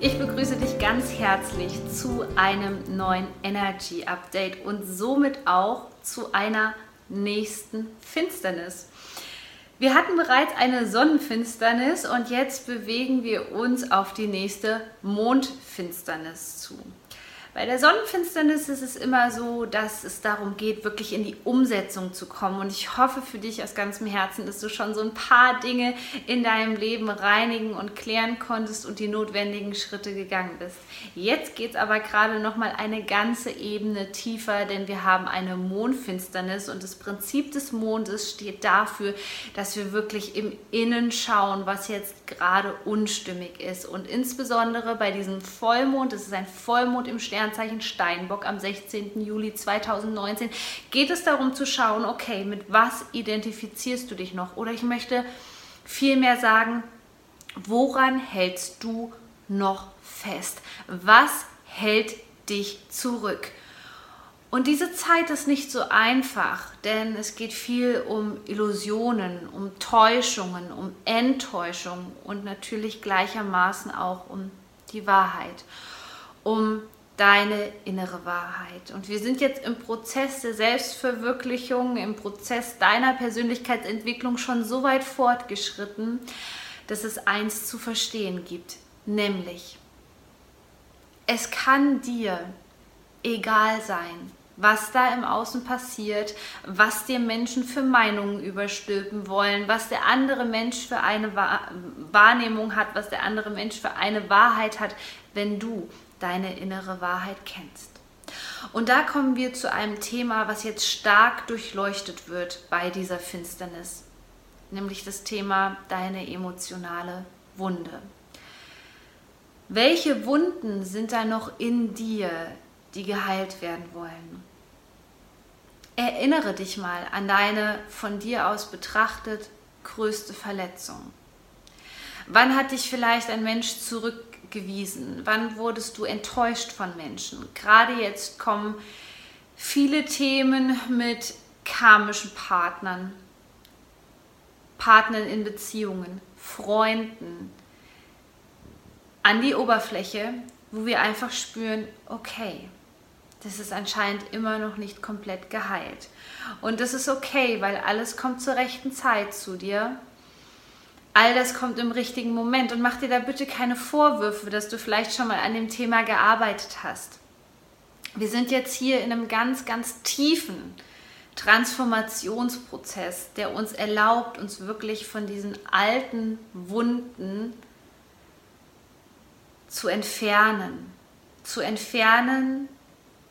Ich begrüße dich ganz herzlich zu einem neuen Energy Update und somit auch zu einer nächsten Finsternis. Wir hatten bereits eine Sonnenfinsternis und jetzt bewegen wir uns auf die nächste Mondfinsternis zu. Bei der Sonnenfinsternis ist es immer so, dass es darum geht, wirklich in die Umsetzung zu kommen. Und ich hoffe für dich aus ganzem Herzen, dass du schon so ein paar Dinge in deinem Leben reinigen und klären konntest und die notwendigen Schritte gegangen bist. Jetzt geht es aber gerade noch mal eine ganze Ebene tiefer, denn wir haben eine Mondfinsternis und das Prinzip des Mondes steht dafür, dass wir wirklich im Innen schauen, was jetzt gerade unstimmig ist. Und insbesondere bei diesem Vollmond, das ist ein Vollmond im Stern, Sternzeichen Steinbock am 16. Juli 2019 geht es darum zu schauen, okay, mit was identifizierst du dich noch? Oder ich möchte vielmehr sagen, woran hältst du noch fest? Was hält dich zurück? Und diese Zeit ist nicht so einfach, denn es geht viel um Illusionen, um Täuschungen, um Enttäuschung und natürlich gleichermaßen auch um die Wahrheit, um deine innere Wahrheit. Und wir sind jetzt im Prozess der Selbstverwirklichung, im Prozess deiner Persönlichkeitsentwicklung schon so weit fortgeschritten, dass es eins zu verstehen gibt, nämlich es kann dir egal sein, was da im Außen passiert, was dir Menschen für Meinungen überstülpen wollen, was der andere Mensch für eine Wahrnehmung hat, was der andere Mensch für eine Wahrheit hat, wenn du deine innere Wahrheit kennst. Und da kommen wir zu einem Thema, was jetzt stark durchleuchtet wird bei dieser Finsternis, nämlich das Thema deine emotionale Wunde. Welche Wunden sind da noch in dir, die geheilt werden wollen? Erinnere dich mal an deine von dir aus betrachtet größte Verletzung. Wann hat dich vielleicht ein Mensch zurück gewesen? Wann wurdest du enttäuscht von Menschen? Gerade jetzt kommen viele Themen mit karmischen Partnern, Partnern in Beziehungen, Freunden an die Oberfläche, wo wir einfach spüren, okay, das ist anscheinend immer noch nicht komplett geheilt. Und das ist okay, weil alles kommt zur rechten Zeit zu dir all das kommt im richtigen Moment und mach dir da bitte keine Vorwürfe, dass du vielleicht schon mal an dem Thema gearbeitet hast. Wir sind jetzt hier in einem ganz, ganz tiefen Transformationsprozess, der uns erlaubt, uns wirklich von diesen alten Wunden zu entfernen. Zu entfernen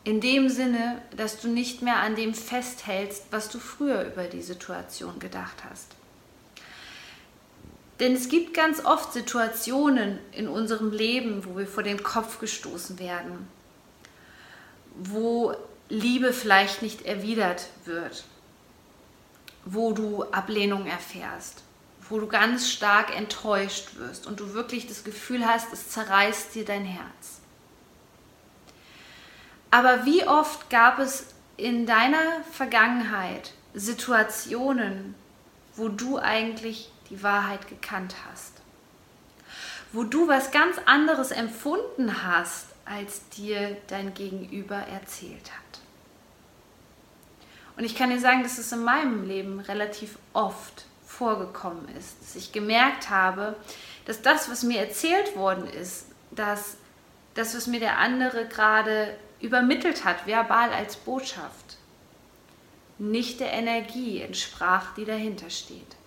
in dem Sinne, dass du nicht mehr an dem festhältst, was du früher über die Situation gedacht hast. Denn es gibt ganz oft Situationen in unserem Leben, wo wir vor den Kopf gestoßen werden, wo Liebe vielleicht nicht erwidert wird, wo du Ablehnung erfährst, wo du ganz stark enttäuscht wirst und du wirklich das Gefühl hast, es zerreißt dir dein Herz. Aber wie oft gab es in deiner Vergangenheit Situationen, wo du eigentlich die Wahrheit gekannt hast. Wo du was ganz anderes empfunden hast, als dir dein Gegenüber erzählt hat. Und ich kann dir sagen, dass es in meinem Leben relativ oft vorgekommen ist, dass ich gemerkt habe, dass das, was mir erzählt worden ist, dass das, was mir der andere gerade übermittelt hat, verbal als Botschaft, nicht der Energie entsprach, die dahinter steht.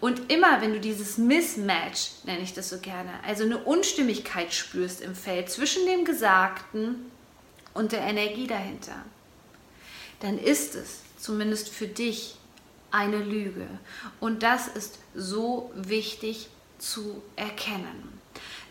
Und immer, wenn du dieses Mismatch, nenne ich das so gerne, also eine Unstimmigkeit spürst im Feld zwischen dem Gesagten und der Energie dahinter, dann ist es zumindest für dich eine Lüge. Und das ist so wichtig zu erkennen.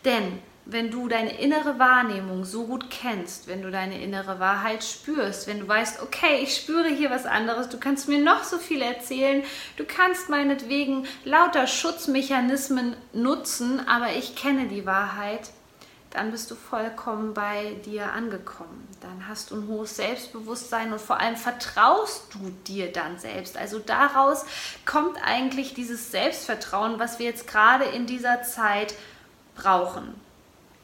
Denn wenn du deine innere Wahrnehmung so gut kennst, wenn du deine innere Wahrheit spürst, wenn du weißt, okay, ich spüre hier was anderes, du kannst mir noch so viel erzählen, du kannst meinetwegen lauter Schutzmechanismen nutzen, aber ich kenne die Wahrheit, dann bist du vollkommen bei dir angekommen. Dann hast du ein hohes Selbstbewusstsein und vor allem vertraust du dir dann selbst. Also daraus kommt eigentlich dieses Selbstvertrauen, was wir jetzt gerade in dieser Zeit brauchen.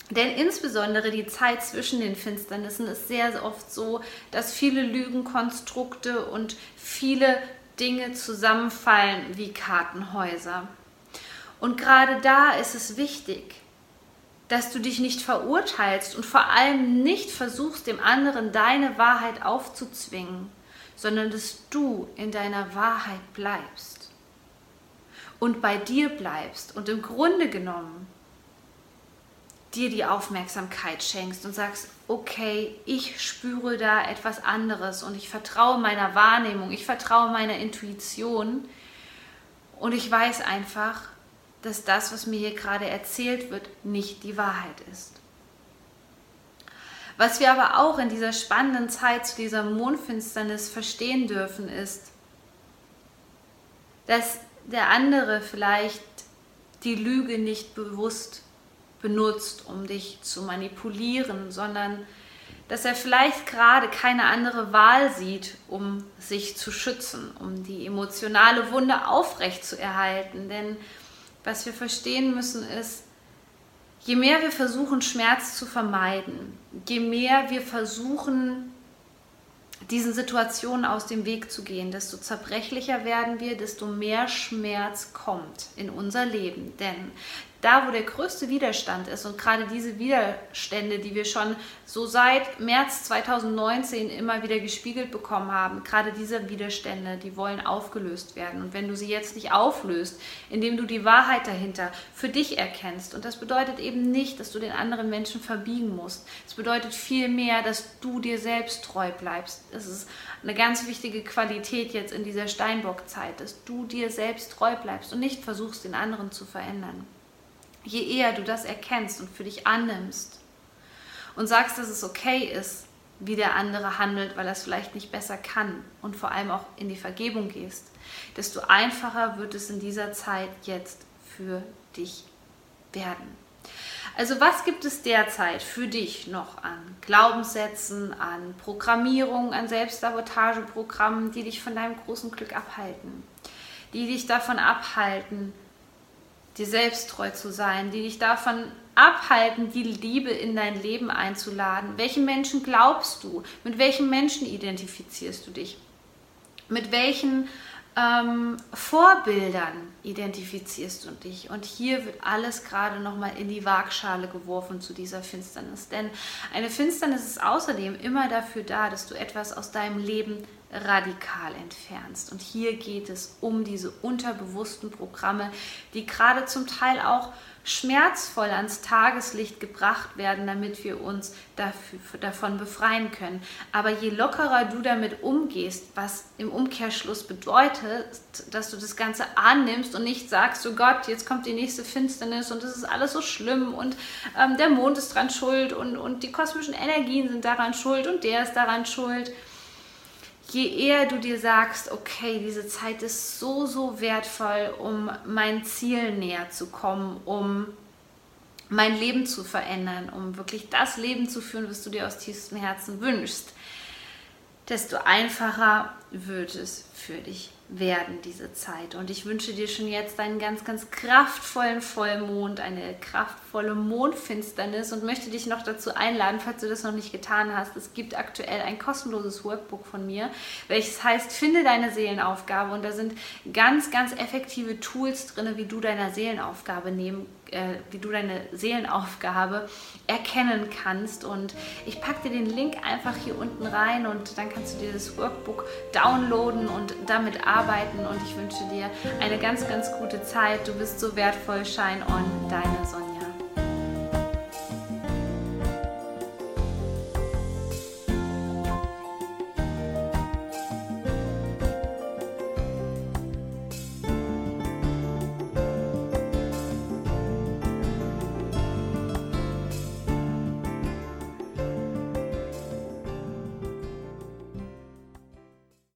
Denn insbesondere die Zeit zwischen den Finsternissen ist sehr oft so, dass viele Lügenkonstrukte und viele Dinge zusammenfallen wie Kartenhäuser. Und gerade da ist es wichtig, dass du dich nicht verurteilst und vor allem nicht versuchst, dem anderen deine Wahrheit aufzuzwingen, sondern dass du in deiner Wahrheit bleibst und bei dir bleibst und im Grunde genommen dir die Aufmerksamkeit schenkst und sagst, okay, ich spüre da etwas anderes und ich vertraue meiner Wahrnehmung, ich vertraue meiner Intuition und ich weiß einfach, dass das, was mir hier gerade erzählt wird, nicht die Wahrheit ist. Was wir aber auch in dieser spannenden Zeit zu dieser Mondfinsternis verstehen dürfen, ist, dass der andere vielleicht die Lüge nicht bewusst benutzt, um dich zu manipulieren, sondern dass er vielleicht gerade keine andere Wahl sieht, um sich zu schützen, um die emotionale Wunde aufrecht zu erhalten. Denn was wir verstehen müssen ist, je mehr wir versuchen, Schmerz zu vermeiden, je mehr wir versuchen, diesen Situationen aus dem Weg zu gehen, desto zerbrechlicher werden wir, desto mehr Schmerz kommt in unser Leben. Denn da, wo der größte Widerstand ist und gerade diese Widerstände, die wir schon so seit März 2019 immer wieder gespiegelt bekommen haben, gerade diese Widerstände, die wollen aufgelöst werden. Und wenn du sie jetzt nicht auflöst, indem du die Wahrheit dahinter für dich erkennst, und das bedeutet eben nicht, dass du den anderen Menschen verbiegen musst. Es bedeutet vielmehr, dass du dir selbst treu bleibst. Es ist eine ganz wichtige Qualität jetzt in dieser Steinbock-Zeit, dass du dir selbst treu bleibst und nicht versuchst, den anderen zu verändern je eher du das erkennst und für dich annimmst und sagst, dass es okay ist, wie der andere handelt, weil er es vielleicht nicht besser kann und vor allem auch in die Vergebung gehst, desto einfacher wird es in dieser Zeit jetzt für dich werden. Also was gibt es derzeit für dich noch an Glaubenssätzen, an Programmierung, an Selbstsabotageprogrammen, die dich von deinem großen Glück abhalten, die dich davon abhalten, dir selbst treu zu sein, die dich davon abhalten, die Liebe in dein Leben einzuladen. Welchen Menschen glaubst du? Mit welchen Menschen identifizierst du dich? Mit welchen ähm, Vorbildern identifizierst du dich? Und hier wird alles gerade nochmal in die Waagschale geworfen zu dieser Finsternis. Denn eine Finsternis ist außerdem immer dafür da, dass du etwas aus deinem Leben radikal entfernst. Und hier geht es um diese unterbewussten Programme, die gerade zum Teil auch schmerzvoll ans Tageslicht gebracht werden, damit wir uns dafür, davon befreien können. Aber je lockerer du damit umgehst, was im Umkehrschluss bedeutet, dass du das Ganze annimmst und nicht sagst, oh Gott, jetzt kommt die nächste Finsternis und es ist alles so schlimm und ähm, der Mond ist dran schuld und, und die kosmischen Energien sind daran schuld und der ist daran schuld je eher du dir sagst, okay, diese Zeit ist so, so wertvoll, um mein Ziel näher zu kommen, um mein Leben zu verändern, um wirklich das Leben zu führen, was du dir aus tiefstem Herzen wünschst, desto einfacher wird es für dich werden, diese Zeit. Und ich wünsche dir schon jetzt einen ganz, ganz kraftvollen Vollmond, eine kraftvolle Mondfinsternis und möchte dich noch dazu einladen, falls du das noch nicht getan hast. Es gibt aktuell ein kostenloses Workbook von mir, welches heißt, finde deine Seelenaufgabe. Und da sind ganz, ganz effektive Tools drin, wie du deiner Seelenaufgabe nehmen äh, wie du deine Seelenaufgabe erkennen kannst. Und ich packe dir den Link einfach hier unten rein und dann kannst du dir das Workbook downloaden und damit arbeiten. Und ich wünsche dir eine ganz, ganz gute Zeit. Du bist so wertvoll. Shine on, deine Sonne.